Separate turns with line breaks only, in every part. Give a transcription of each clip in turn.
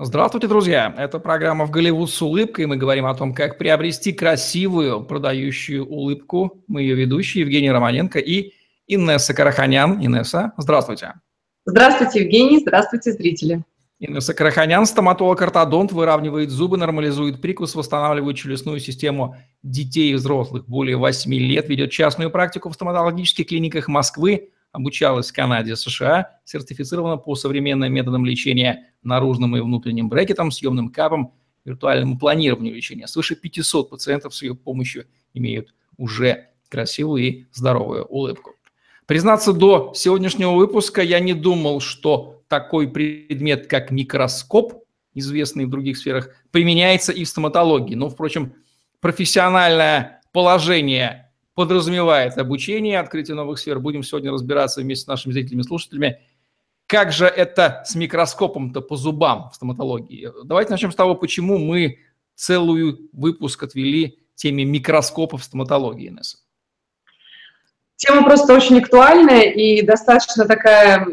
Здравствуйте, друзья! Это программа «В Голливуд с улыбкой». Мы говорим о том, как приобрести красивую, продающую улыбку. Мы ее ведущие Евгений Романенко и Инесса Караханян. Инесса, здравствуйте.
Здравствуйте, Евгений. Здравствуйте, зрители.
Инесса Караханян, стоматолог-ортодонт, выравнивает зубы, нормализует прикус, восстанавливает челюстную систему детей и взрослых более 8 лет, ведет частную практику в стоматологических клиниках Москвы, обучалась в Канаде, США, сертифицирована по современным методам лечения наружным и внутренним брекетом, съемным капом, виртуальному планированию лечения. Свыше 500 пациентов с ее помощью имеют уже красивую и здоровую улыбку. Признаться, до сегодняшнего выпуска я не думал, что такой предмет, как микроскоп, известный в других сферах, применяется и в стоматологии. Но, впрочем, профессиональное положение подразумевает обучение, открытие новых сфер. Будем сегодня разбираться вместе с нашими зрителями и слушателями, как же это с микроскопом-то по зубам в стоматологии. Давайте начнем с того, почему мы целую выпуск отвели теме микроскопа в стоматологии, Инесса.
Тема просто очень актуальная и достаточно такая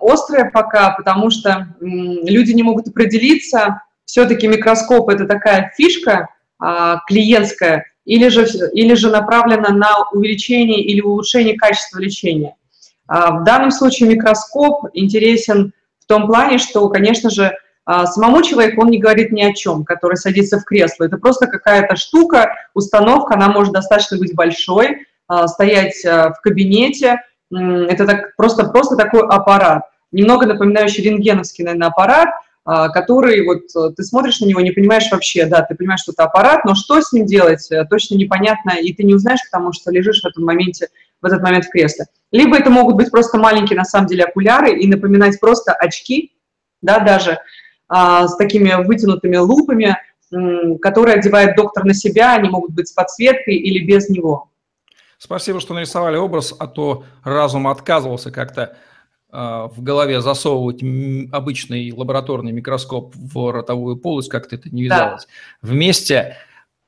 острая пока, потому что люди не могут определиться. Все-таки микроскоп – это такая фишка а, клиентская, или же, или же направлена на увеличение или улучшение качества лечения. А, в данном случае микроскоп интересен в том плане, что, конечно же, а, самому человеку он не говорит ни о чем, который садится в кресло. Это просто какая-то штука, установка, она может достаточно быть большой, а, стоять в кабинете. Это так, просто, просто такой аппарат, немного напоминающий рентгеновский, наверное, аппарат, который вот э, ты смотришь на него, не понимаешь вообще, да, ты понимаешь, что это аппарат, но что с ним делать, э, точно непонятно, и ты не узнаешь, потому что лежишь в этом моменте, в этот момент в кресле. Либо это могут быть просто маленькие, на самом деле, окуляры и напоминать просто очки, да, даже а, с такими вытянутыми лупами, которые одевает доктор на себя, они могут быть с подсветкой или без него.
Спасибо, что нарисовали образ, а то разум отказывался как-то а, в голове засовывать обычный лабораторный микроскоп в ротовую полость, как-то это не вязалось. Да. Вместе,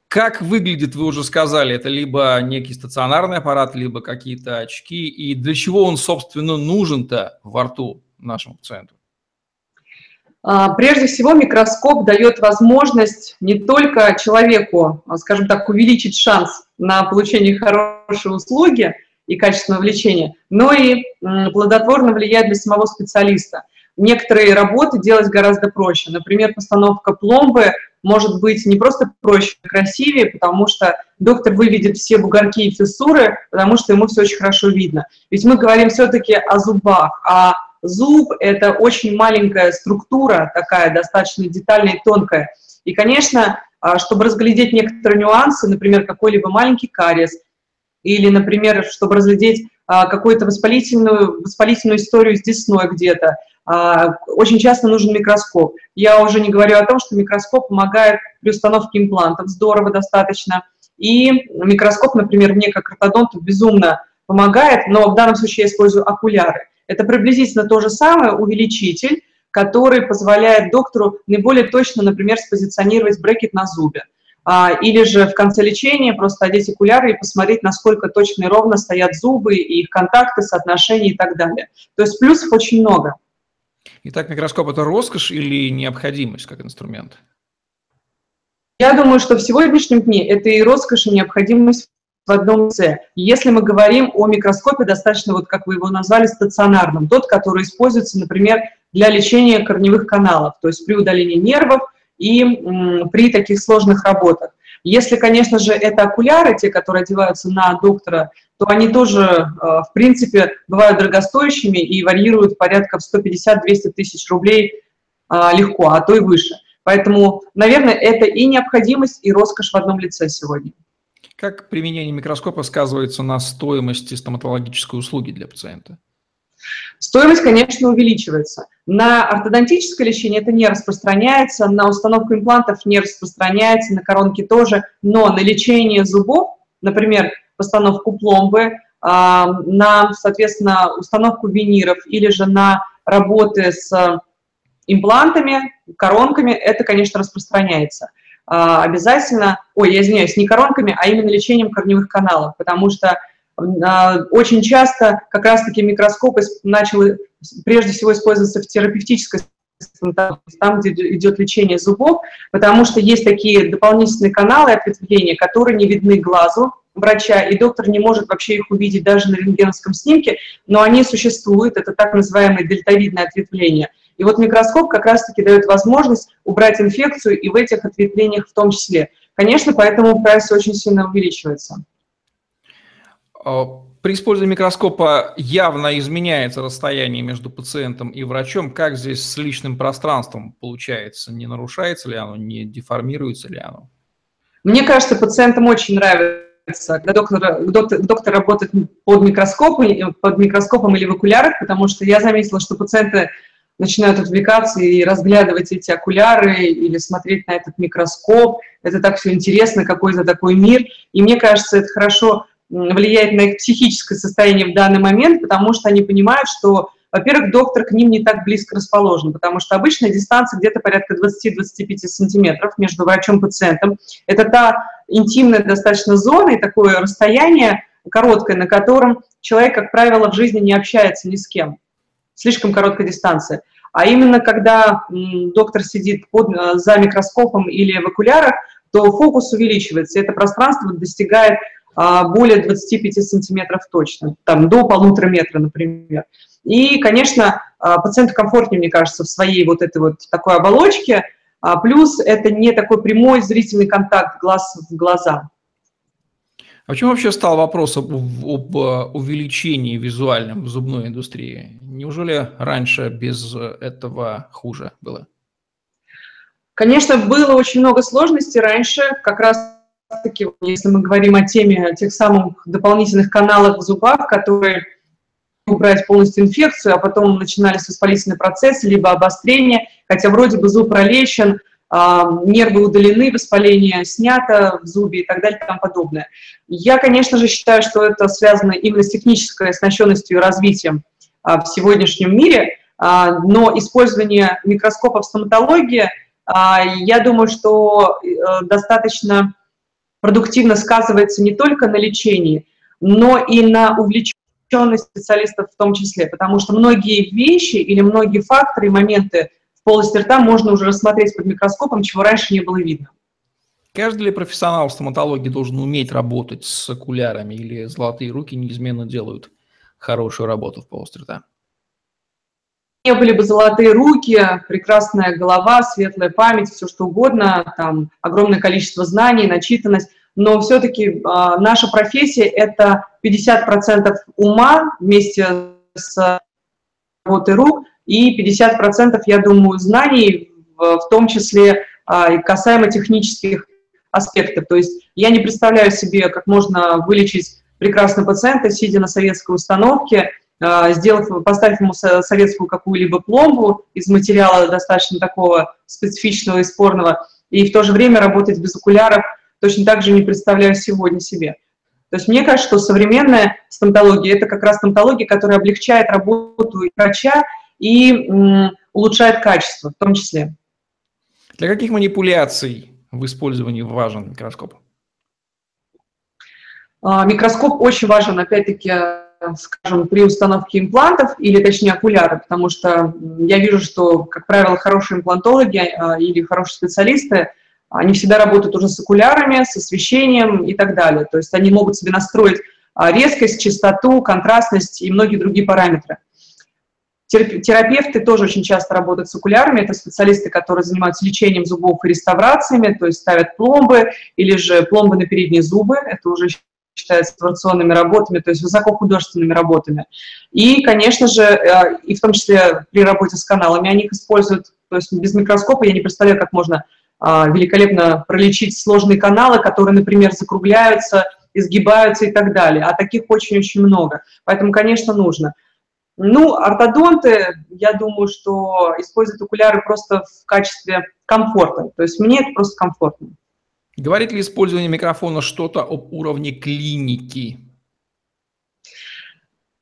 как выглядит, вы уже сказали, это либо некий стационарный аппарат, либо какие-то очки, и для чего он, собственно, нужен-то во рту нашему пациенту?
А, прежде всего, микроскоп дает возможность не только человеку, а, скажем так, увеличить шанс на получение хорошей услуги – и качественного лечения, но и плодотворно влияет для самого специалиста. Некоторые работы делать гораздо проще. Например, постановка пломбы может быть не просто проще, а красивее, потому что доктор выведет все бугорки и фиссуры, потому что ему все очень хорошо видно. Ведь мы говорим все-таки о зубах, а зуб – это очень маленькая структура, такая достаточно детальная и тонкая. И, конечно, а, чтобы разглядеть некоторые нюансы, например, какой-либо маленький кариес – или, например, чтобы разглядеть а, какую-то воспалительную, воспалительную историю с десной где-то. А, очень часто нужен микроскоп. Я уже не говорю о том, что микроскоп помогает при установке имплантов, здорово достаточно. И микроскоп, например, мне как ортодонту безумно помогает, но в данном случае я использую окуляры. Это приблизительно то же самое, увеличитель, который позволяет доктору наиболее точно, например, спозиционировать брекет на зубе. А, или же в конце лечения просто одеть окуляры и посмотреть, насколько точно и ровно стоят зубы, и их контакты, соотношения и так далее. То есть плюсов очень много.
Итак, микроскоп – это роскошь или необходимость как инструмент?
Я думаю, что в сегодняшнем дне это и роскошь, и необходимость в одном лице. Если мы говорим о микроскопе, достаточно, вот как вы его назвали, стационарном, тот, который используется, например, для лечения корневых каналов, то есть при удалении нервов, и при таких сложных работах. Если, конечно же, это окуляры, те, которые одеваются на доктора, то они тоже, э, в принципе, бывают дорогостоящими и варьируют порядка в 150-200 тысяч рублей э, легко, а то и выше. Поэтому, наверное, это и необходимость, и роскошь в одном лице сегодня.
Как применение микроскопа сказывается на стоимости стоматологической услуги для пациента?
Стоимость, конечно, увеличивается. На ортодонтическое лечение это не распространяется, на установку имплантов не распространяется, на коронки тоже, но на лечение зубов, например, постановку пломбы, а, на, соответственно, установку виниров или же на работы с имплантами, коронками, это, конечно, распространяется. А, обязательно, ой, я извиняюсь, не коронками, а именно лечением корневых каналов, потому что очень часто как раз-таки микроскоп начал прежде всего использоваться в терапевтической там, где идет лечение зубов, потому что есть такие дополнительные каналы ответвления, которые не видны глазу врача, и доктор не может вообще их увидеть даже на рентгеновском снимке, но они существуют, это так называемое дельтовидное ответвление. И вот микроскоп как раз-таки дает возможность убрать инфекцию и в этих ответвлениях в том числе. Конечно, поэтому прайс очень сильно увеличивается.
А, при использовании микроскопа явно изменяется расстояние между пациентом и врачом. Как здесь с личным пространством получается? Не нарушается ли оно, не деформируется ли оно?
Мне кажется, пациентам очень нравится, когда доктор, доктор, доктор работает под микроскопом, под микроскопом или в окулярах, потому что я заметила, что пациенты начинают отвлекаться и разглядывать эти окуляры или смотреть на этот микроскоп. Это так все интересно, какой-то такой мир. И мне кажется, это хорошо влияет на их психическое состояние в данный момент, потому что они понимают, что, во-первых, доктор к ним не так близко расположен, потому что обычная дистанция где-то порядка 20-25 сантиметров между врачом и пациентом. Это та интимная достаточно зона и такое расстояние короткое, на котором человек, как правило, в жизни не общается ни с кем. Слишком короткая дистанция. А именно когда доктор сидит под, э, за микроскопом или в окулярах, то фокус увеличивается, это пространство достигает более 25 сантиметров точно, там до полутора метра, например. И, конечно, а, пациенту комфортнее, мне кажется, в своей вот этой вот такой оболочке, а, плюс это не такой прямой зрительный контакт глаз в глаза.
А почему вообще стал вопрос об, об увеличении визуальном в зубной индустрии? Неужели раньше без этого хуже было?
Конечно, было очень много сложностей раньше, как раз таки, если мы говорим о теме тех самых дополнительных каналов в зубах, которые убрать полностью инфекцию, а потом начинались воспалительные процессы, либо обострение, хотя вроде бы зуб пролечен, а, нервы удалены, воспаление снято в зубе и так далее и тому подобное. Я, конечно же, считаю, что это связано именно с технической оснащенностью и развитием а, в сегодняшнем мире, а, но использование микроскопа в стоматологии, я думаю, что э, достаточно продуктивно сказывается не только на лечении, но и на увлеченность специалистов в том числе, потому что многие вещи или многие факторы и моменты в полости рта можно уже рассмотреть под микроскопом, чего раньше не было видно.
Каждый ли профессионал в стоматологии должен уметь работать с окулярами или золотые руки неизменно делают хорошую работу в полости рта?
Не были бы золотые руки, прекрасная голова, светлая память, все что угодно, там огромное количество знаний, начитанность, но все-таки э, наша профессия – это 50% ума вместе с работой рук и 50%, я думаю, знаний, в, в том числе э, касаемо технических аспектов. То есть я не представляю себе, как можно вылечить прекрасного пациента, сидя на советской установке – а, сделав, поставив ему советскую какую-либо пломбу из материала достаточно такого специфичного и спорного, и в то же время работать без окуляров точно так же не представляю сегодня себе. То есть мне кажется, что современная стоматология – это как раз стоматология, которая облегчает работу и врача и улучшает качество в том числе.
Для каких манипуляций в использовании важен микроскоп?
А, микроскоп очень важен, опять-таки, скажем, при установке имплантов, или точнее окуляры, потому что я вижу, что, как правило, хорошие имплантологи а, или хорошие специалисты, они всегда работают уже с окулярами, с освещением и так далее. То есть они могут себе настроить а, резкость, частоту, контрастность и многие другие параметры. Терапевты тоже очень часто работают с окулярами. Это специалисты, которые занимаются лечением зубов и реставрациями, то есть ставят пломбы или же пломбы на передние зубы. Это уже считается традиционными работами, то есть высокохудожественными работами. И, конечно же, э, и в том числе при работе с каналами они их используют, то есть без микроскопа я не представляю, как можно а, великолепно пролечить сложные каналы, которые, например, закругляются, изгибаются и так далее. А таких очень-очень много. Поэтому, конечно, нужно. Ну, ортодонты, я думаю, что используют окуляры просто в качестве комфорта. То есть мне это просто комфортно.
Говорит ли использование микрофона что-то об уровне клиники?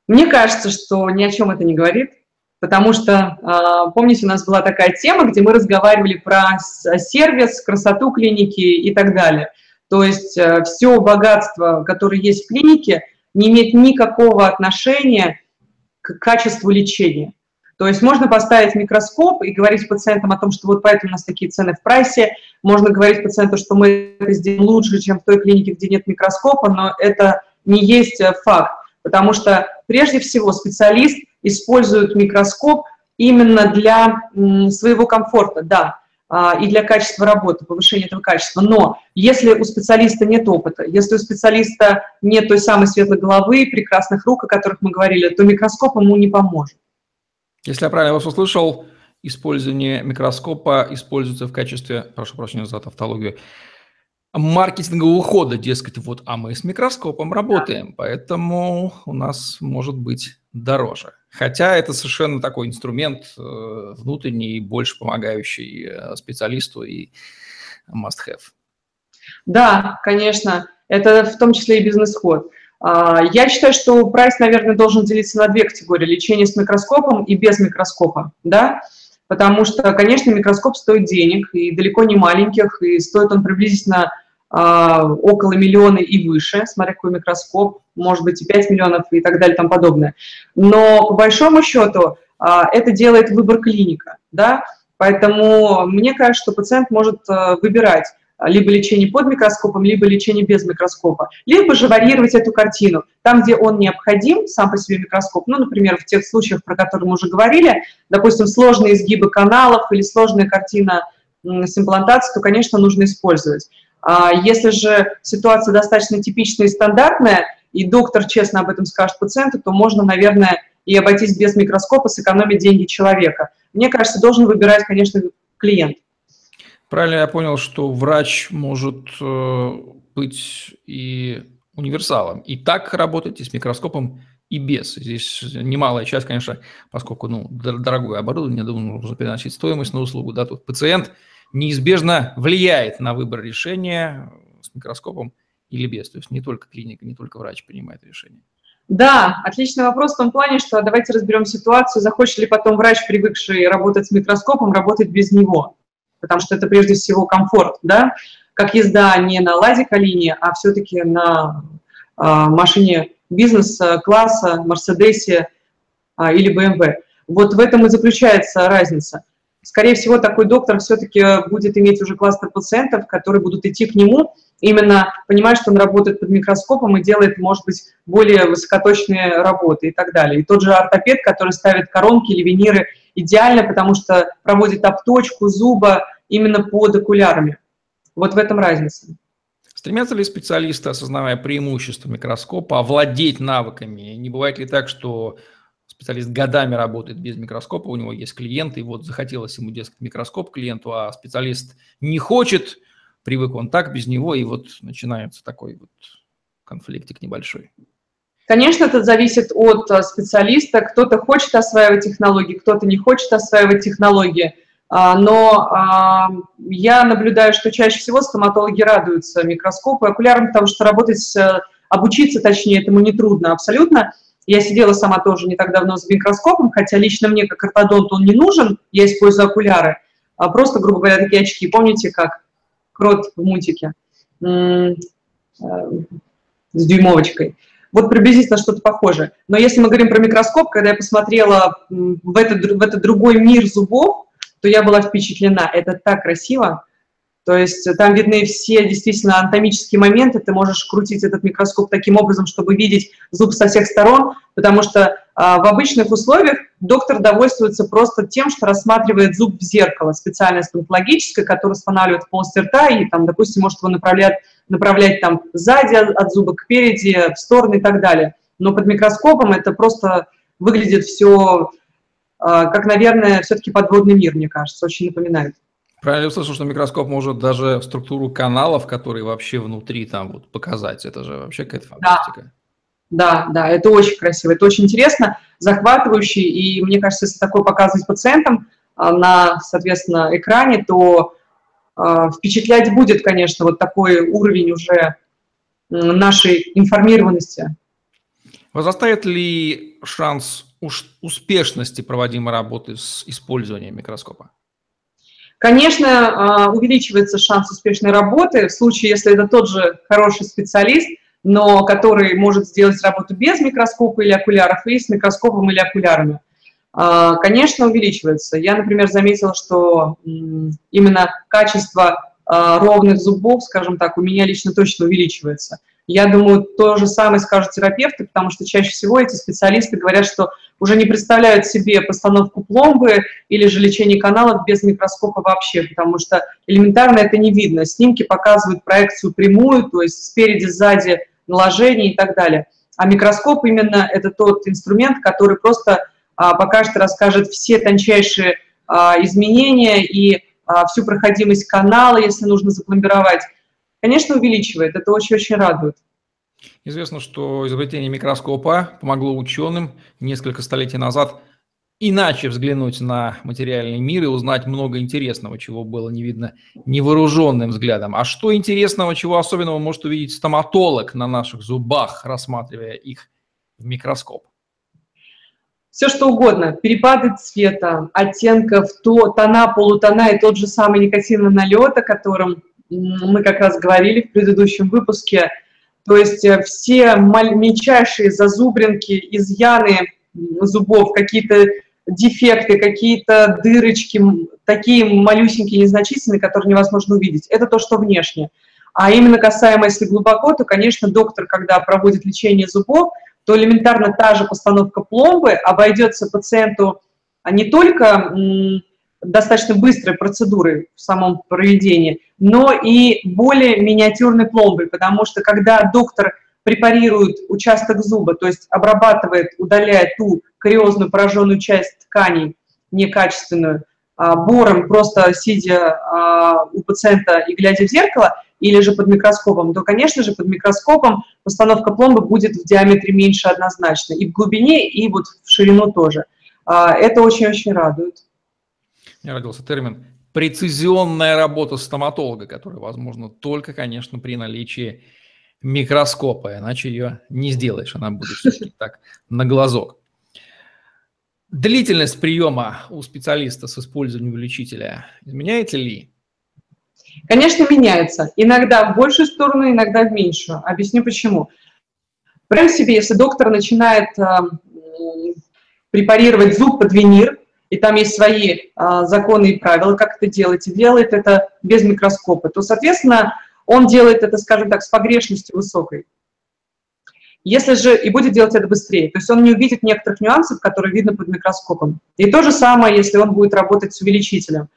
Мне кажется, что ни о чем это не говорит, потому что, а, помните, у нас была такая тема, где мы разговаривали про сервис, красоту клиники и так далее. То есть э, все богатство, которое есть в клинике, не имеет никакого отношения к качеству лечения. То есть можно поставить микроскоп и говорить пациентам о том, что вот поэтому у нас такие цены в прайсе, можно говорить пациенту, что мы это сделаем лучше, чем в той клинике, где нет микроскопа, но это не есть э, факт, потому что прежде всего специалист использует микроскоп именно для своего комфорта, да, а, и для качества работы, повышения этого качества. Но если у специалиста нет опыта, если у специалиста нет той самой светлой головы, прекрасных рук, о которых мы говорили, то микроскоп ему не поможет.
Если я правильно вас услышал, использование микроскопа используется в качестве, прошу прощения за тавтологию, маркетингового хода, дескать, вот, а мы с микроскопом работаем, да. поэтому у нас может быть дороже. Хотя это совершенно такой инструмент э, внутренний, больше помогающий э, специалисту и must-have.
Да, конечно, это в том числе и бизнес-ход. А, я считаю, что прайс, наверное, должен делиться на две категории. Лечение с микроскопом и без микроскопа, да, потому что, конечно, микроскоп стоит денег, и далеко не маленьких, и стоит он приблизительно а, около миллиона и выше, смотря какой микроскоп, может быть и 5 миллионов и так далее и тому подобное. Но по большому счету а, это делает выбор клиника, да, поэтому мне кажется, что пациент может выбирать либо лечение под микроскопом, либо лечение без микроскопа, либо же варьировать эту картину. Там, где он необходим, сам по себе микроскоп, ну, например, в тех случаях, про которые мы уже говорили, допустим, сложные изгибы каналов или сложная картина с имплантацией, то, конечно, нужно использовать. А если же ситуация достаточно типичная и стандартная, и доктор честно об этом скажет пациенту, то можно, наверное, и обойтись без микроскопа, сэкономить деньги человека. Мне кажется, должен выбирать, конечно, клиент.
Правильно я понял, что врач может э, быть и универсалом. И так работать, и с микроскопом, и без. Здесь немалая часть, конечно, поскольку ну, дорогое оборудование, думаю, нужно переносить стоимость на услугу. Да, тут пациент – неизбежно влияет на выбор решения с микроскопом или без. То есть не только клиника, не только врач принимает решение.
Да, отличный вопрос в том плане, что давайте разберем ситуацию, захочет ли потом врач, привыкший работать с микроскопом, работать без него, потому что это прежде всего комфорт, да, как езда не на лазикалине, а все-таки на э, машине бизнес-класса, Мерседесе э, или BMW. Вот в этом и заключается разница скорее всего, такой доктор все-таки будет иметь уже кластер пациентов, которые будут идти к нему, именно понимая, что он работает под микроскопом и делает, может быть, более высокоточные работы и так далее. И тот же ортопед, который ставит коронки или виниры, идеально, потому что проводит обточку зуба именно под окулярами. Вот в этом разница.
Стремятся ли специалисты, осознавая преимущество микроскопа, овладеть навыками? Не бывает ли так, что специалист годами работает без микроскопа, у него есть клиенты, и вот захотелось ему, дескать, микроскоп клиенту, а специалист не хочет, привык он так без него, и вот начинается такой вот конфликтик небольшой.
Конечно, это зависит от э, специалиста. Кто-то хочет осваивать технологии, кто-то не хочет осваивать технологии. А, но а, я наблюдаю, что чаще всего стоматологи радуются микроскопу и окулярам, потому что работать, обучиться, точнее, этому нетрудно абсолютно. Я сидела сама тоже не так давно с микроскопом, хотя лично мне как ортодонт он не нужен, я использую окуляры, а просто, грубо говоря, такие очки. Помните, как крот в мультике э, с дюймовочкой? Вот приблизительно что-то похожее. Но если мы говорим про микроскоп, когда я посмотрела в этот, в этот другой мир зубов, то я была впечатлена. Это так красиво. То есть там видны все действительно анатомические моменты, ты можешь крутить этот микроскоп таким образом, чтобы видеть зуб со всех сторон, потому что а, в обычных условиях доктор довольствуется просто тем, что рассматривает зуб в зеркало, специальное стоматологическое, которое устанавливает в полости рта и, там, допустим, может его направлять, направлять там сзади от зуба к переди, в стороны и так далее. Но под микроскопом это просто выглядит все, а, как, наверное, все-таки подводный мир, мне кажется, очень напоминает.
Правильно услышал, что микроскоп может даже структуру каналов, которые вообще внутри там вот показать. Это же вообще какая-то фантастика.
Да, да, да, это очень красиво, это очень интересно, захватывающе, и мне кажется, если такое показывать пациентам а, на, соответственно, экране, то впечатлять будет, конечно, вот такой уровень уже нашей информированности.
Возрастает ли шанс успешности проводимой работы с использованием микроскопа?
Конечно, а, увеличивается шанс успешной работы в случае, если это тот же хороший специалист, но который может сделать работу без микроскопа или окуляров и с микроскопом или окулярами. А, конечно, увеличивается. Я, например, заметила, что именно качество а, ровных зубов, скажем так, у меня лично точно увеличивается. Я думаю, то же самое скажут терапевты, потому что чаще всего эти специалисты говорят, что уже не представляют себе постановку пломбы или же лечение каналов без микроскопа вообще, потому что элементарно это не видно. Снимки показывают проекцию прямую, то есть спереди, сзади наложение и так далее. А микроскоп именно это тот инструмент, который просто покажет и расскажет все тончайшие а, изменения и а, всю проходимость канала, если нужно запломбировать. Конечно, увеличивает, это очень-очень радует.
Известно, что изобретение микроскопа помогло ученым несколько столетий назад иначе взглянуть на материальный мир и узнать много интересного, чего было не видно невооруженным взглядом. А что интересного, чего особенного может увидеть стоматолог на наших зубах, рассматривая их в микроскоп?
Все что угодно, перепады цвета, оттенков, то, тона, полутона и тот же самый никотиновый налет, о котором мы как раз говорили в предыдущем выпуске. То есть э, все мельчайшие зазубринки, изъяны зубов, какие-то дефекты, какие-то дырочки, такие малюсенькие, незначительные, которые невозможно увидеть. Это то, что внешне. А именно касаемо, если глубоко, то, конечно, доктор, когда проводит лечение зубов, то элементарно та же постановка пломбы обойдется пациенту не только достаточно быстрой процедурой в самом проведении, но и более миниатюрной пломбой, потому что когда доктор препарирует участок зуба, то есть обрабатывает, удаляет ту кариозную пораженную часть тканей некачественную, а, бором, просто сидя а, у пациента и глядя в зеркало, или же под микроскопом, то, конечно же, под микроскопом постановка пломбы будет в диаметре меньше однозначно, и в глубине, и вот в ширину тоже. А, это очень-очень радует.
Мне родился термин прецизионная работа стоматолога, которая возможна только, конечно, при наличии микроскопа, иначе ее не сделаешь, она будет все-таки так на глазок. Длительность приема у специалиста с использованием увеличителя изменяется ли?
Конечно, меняется. Иногда в большую сторону, иногда в меньшую. Объясню почему. Прям себе, если доктор начинает э, препарировать зуб под винир, и там есть свои э, законы и правила, как это делать, и делает это без микроскопа, то, соответственно, он делает это, скажем так, с погрешностью высокой. Если же и будет делать это быстрее, то есть он не увидит некоторых нюансов, которые видно под микроскопом. И то же самое, если он будет работать с увеличителем,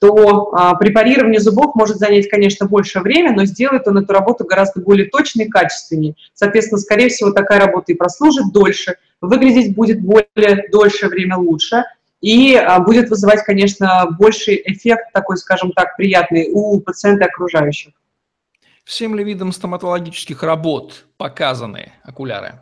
то а, препарирование зубов может занять, конечно, больше времени, но сделает он эту работу гораздо более точной и качественнее. Соответственно, скорее всего, такая работа и прослужит дольше, выглядеть будет более дольше время лучше, и а, будет вызывать, конечно, больший эффект такой, скажем так, приятный у пациента и окружающих.
Всем ли видам стоматологических работ показаны окуляры?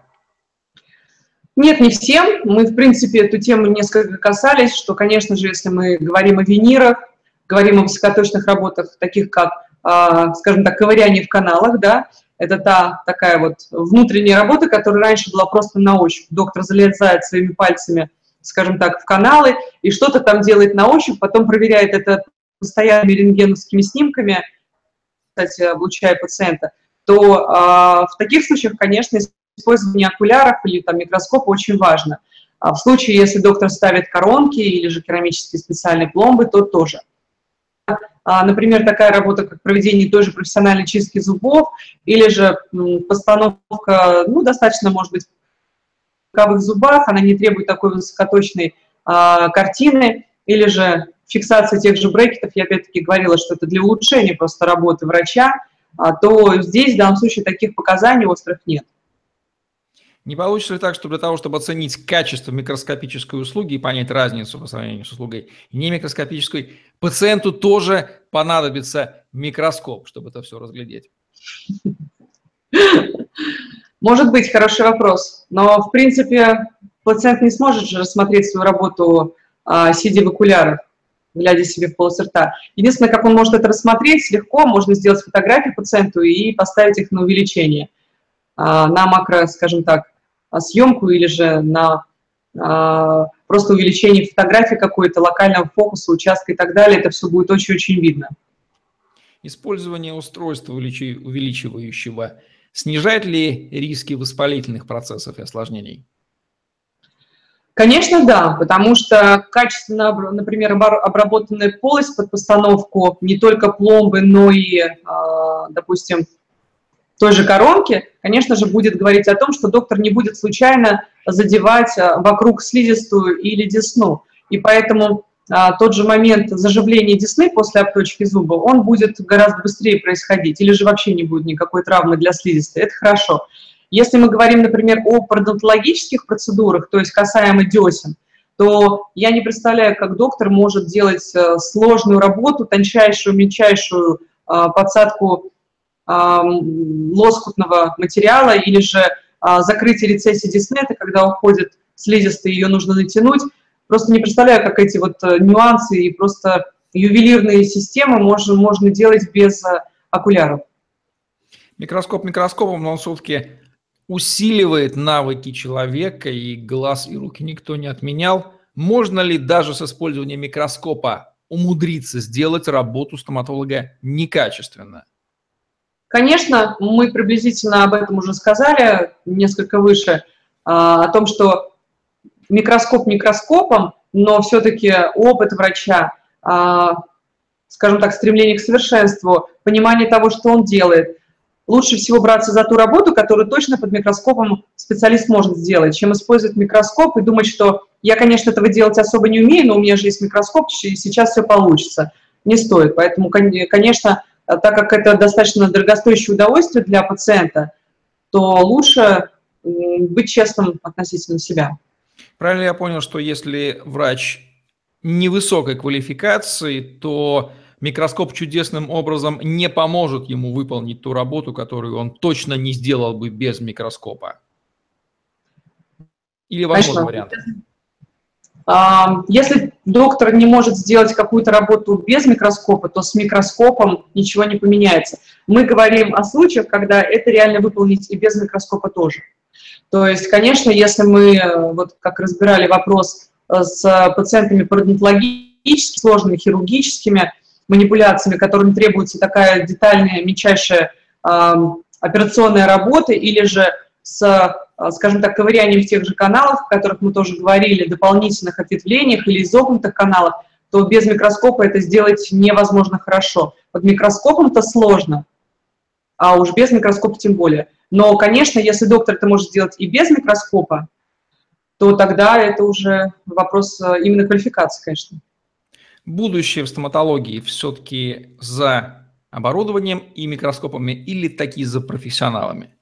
Нет, не всем. Мы, в принципе, эту тему несколько касались, что, конечно же, если мы говорим о винирах, говорим о высокоточных работах, таких как, а, скажем так, ковыряние в каналах, да, это та такая вот внутренняя работа, которая раньше была просто на ощупь. Доктор залезает своими пальцами, скажем так, в каналы и что-то там делает на ощупь, потом проверяет это постоянными рентгеновскими снимками – кстати, облучая пациента, то а, в таких случаях, конечно, использование окуляров или там, микроскопа очень важно. А в случае, если доктор ставит коронки или же керамические специальные пломбы, то тоже. А, например, такая работа, как проведение той же профессиональной чистки зубов или же постановка, ну, достаточно, может быть, в зубах, она не требует такой высокоточной а, картины, или же фиксация тех же брекетов, я опять-таки говорила, что это для улучшения просто работы врача, а, то здесь в данном случае таких показаний острых нет.
Не получится ли так, что для того, чтобы оценить качество микроскопической услуги и понять разницу по сравнению с услугой не микроскопической, пациенту тоже понадобится микроскоп, чтобы это все разглядеть?
Может быть, хороший вопрос. Но, в принципе, пациент не сможет же рассмотреть свою работу, а, сидя в окулярах глядя себе в полость рта. Единственное, как он может это рассмотреть, легко можно сделать фотографии пациенту и поставить их на увеличение, а, на макро, скажем так, съемку или же на а, просто увеличение фотографии какой-то, локального фокуса, участка и так далее. Это все будет очень-очень видно.
Использование устройства увеличивающего снижает ли риски воспалительных процессов и осложнений?
Конечно, да, потому что качественно, например, обработанная полость под постановку не только пломбы, но и, а, допустим, той же коронки, конечно же, будет говорить о том, что доктор не будет случайно задевать а, вокруг слизистую или десну. И поэтому а, тот же момент заживления десны после обточки зуба, он будет гораздо быстрее происходить, или же вообще не будет никакой травмы для слизистой. Это хорошо. Если мы говорим, например, о пародонтологических процедурах, то есть касаемо десен, то я не представляю, как доктор может делать э, сложную работу, тончайшую, мельчайшую а, подсадку лоскутного материала или же а, закрытие рецессии десны, это когда уходит слизистая, ее нужно натянуть. Просто не представляю, как эти вот э, нюансы и просто ювелирные системы можно, можно делать без э, окуляров.
Микроскоп микроскопом, но он все-таки усиливает навыки человека, и глаз и руки никто не отменял. Можно ли даже с использованием микроскопа умудриться сделать работу стоматолога некачественно?
Конечно, мы приблизительно об этом уже сказали, несколько выше, а, о том, что микроскоп микроскопом, но все-таки опыт врача, а, скажем так, стремление к совершенству, понимание того, что он делает, лучше всего браться за ту работу, которую точно под микроскопом специалист может сделать, чем использовать микроскоп и думать, что я, конечно, этого делать особо не умею, но у меня же есть микроскоп, и сейчас все получится. Не стоит. Поэтому, конечно, так как это достаточно дорогостоящее удовольствие для пациента, то лучше быть честным относительно себя.
Правильно я понял, что если врач невысокой квалификации, то микроскоп чудесным образом не поможет ему выполнить ту работу, которую он точно не сделал бы без микроскопа? Или возможен вариант?
А, если доктор не может сделать какую-то работу без микроскопа, то с микроскопом ничего не поменяется. Мы говорим о случаях, когда это реально выполнить и без микроскопа тоже. То есть, конечно, если мы, вот как разбирали вопрос э, с пациентами пародонтологически сложными, хирургическими, манипуляциями, которым требуется такая детальная, мельчайшая э, операционная работа, или же с, э, скажем так, ковырянием тех же каналов, о которых мы тоже говорили, дополнительных ответвлениях или изогнутых каналов, то без микроскопа это сделать невозможно хорошо. Под микроскопом это сложно, а уж без микроскопа тем более. Но, конечно, если доктор это может сделать и без микроскопа, то тогда это уже вопрос э, именно квалификации, конечно
будущее в стоматологии все-таки за оборудованием и микроскопами или такие за профессионалами?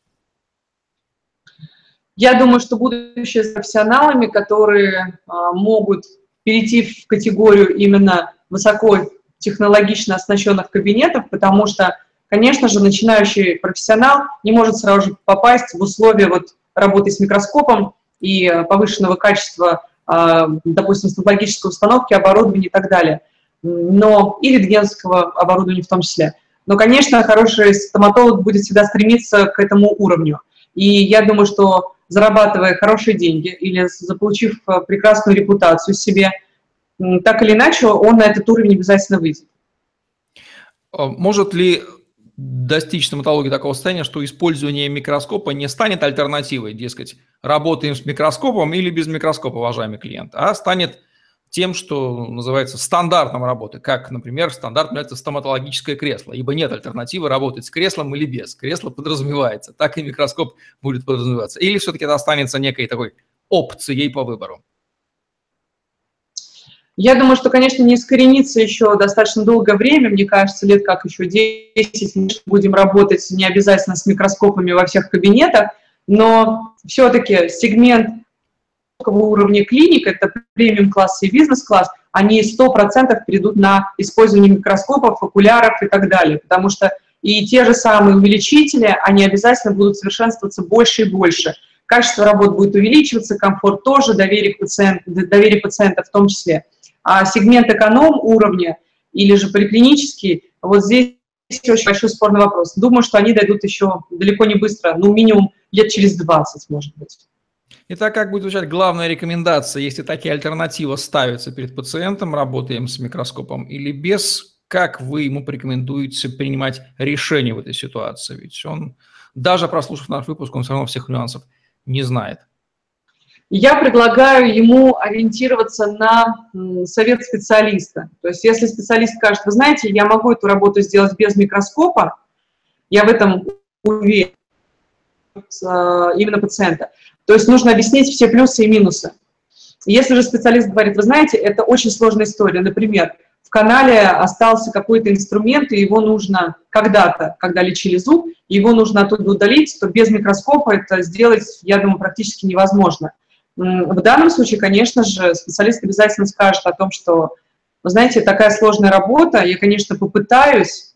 Я думаю, что будущее с профессионалами, которые а, могут перейти в категорию именно высоко технологично оснащенных кабинетов, потому что, конечно же, начинающий профессионал не может сразу же попасть в условия вот работы с микроскопом и повышенного качества а, допустим, стоматологической установки, оборудования и так далее, но и рентгенского оборудования в том числе. Но, конечно, хороший стоматолог будет всегда стремиться к этому уровню. И я думаю, что зарабатывая хорошие деньги или заполучив а, прекрасную репутацию себе, так или иначе он на этот уровень обязательно выйдет.
А может ли достичь стоматологии такого состояния, что использование микроскопа не станет альтернативой, дескать, работаем с микроскопом или без микроскопа, уважаемый клиент, а станет тем, что называется стандартом работы, как, например, стандартно это стоматологическое кресло, ибо нет альтернативы работать с креслом или без. Кресло подразумевается, так и микроскоп будет подразумеваться. Или все-таки это останется некой такой опцией по выбору.
Я думаю, что, конечно, не искоренится еще достаточно долгое время, мне кажется, лет как еще 10, мы будем работать не обязательно с микроскопами во всех кабинетах, но все-таки сегмент уровня клиник, это премиум-класс и бизнес-класс, они 100% перейдут на использование микроскопов, окуляров и так далее, потому что и те же самые увеличители, они обязательно будут совершенствоваться больше и больше. Качество работ будет увеличиваться, комфорт тоже, доверие, пациент, доверие пациента в том числе. А сегмент эконом уровня или же поликлинический, вот здесь очень большой спорный вопрос. Думаю, что они дойдут еще далеко не быстро, ну, минимум лет через 20, может быть.
Итак, как будет звучать главная рекомендация, если такие альтернативы ставятся перед пациентом, работаем с микроскопом или без, как вы ему порекомендуете принимать решение в этой ситуации? Ведь он, даже прослушав наш выпуск, он все равно всех нюансов не знает.
я предлагаю ему ориентироваться на совет специалиста. То есть если специалист скажет, вы знаете, я могу эту работу сделать без микроскопа, я в этом уверен, именно пациента. То есть нужно объяснить все плюсы и минусы. Если же специалист говорит, вы знаете, это очень сложная история, например, в канале остался какой-то инструмент, и его нужно когда-то, когда лечили зуб, его нужно оттуда удалить, то без микроскопа это сделать, я думаю, практически невозможно. В данном случае, конечно же, специалист обязательно скажет о том, что, вы знаете, такая сложная работа, я, конечно, попытаюсь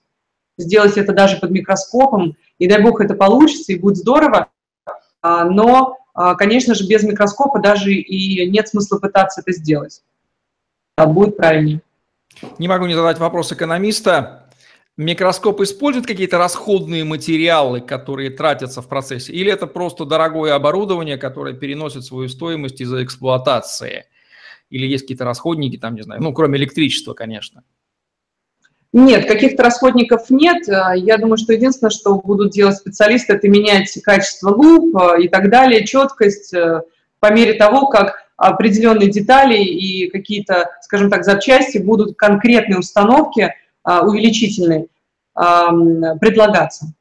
сделать это даже под микроскопом, и дай бог это получится, и будет здорово, а, но, конечно же, без микроскопа даже и нет смысла пытаться это сделать. А будет правильнее.
Не могу не задать вопрос экономиста. Микроскоп использует какие-то расходные материалы, которые тратятся в процессе, или это просто дорогое оборудование, которое переносит свою стоимость из-за эксплуатации? Или есть какие-то расходники, там, не знаю, ну, кроме электричества, конечно.
Нет, каких-то расходников нет. Я думаю, что единственное, что будут делать специалисты, это менять качество луп и так далее, четкость э, по мере того, как определенные детали и какие-то, скажем так, запчасти будут конкретные установки увеличительные предлагаться.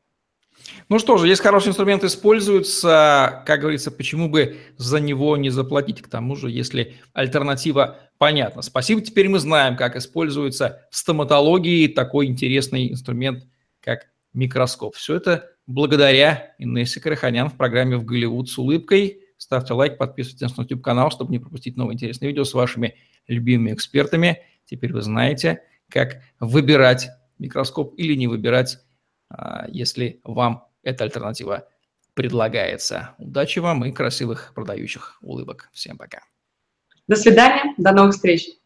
Ну что же, если хороший инструмент используется, как говорится, почему бы за него не заплатить? К тому же, если альтернатива понятна. Спасибо, теперь мы знаем, как используется в стоматологии такой интересный инструмент, как микроскоп. Все это благодаря Инессе Караханян в программе «В Голливуд с улыбкой». Ставьте лайк, подписывайтесь на YouTube-канал, чтобы не пропустить новые интересные видео с вашими любимыми экспертами. Теперь вы знаете, как выбирать микроскоп или не выбирать, а, если вам эта альтернатива предлагается. Удачи вам и красивых продающих улыбок. Всем пока.
До свидания, до новых встреч.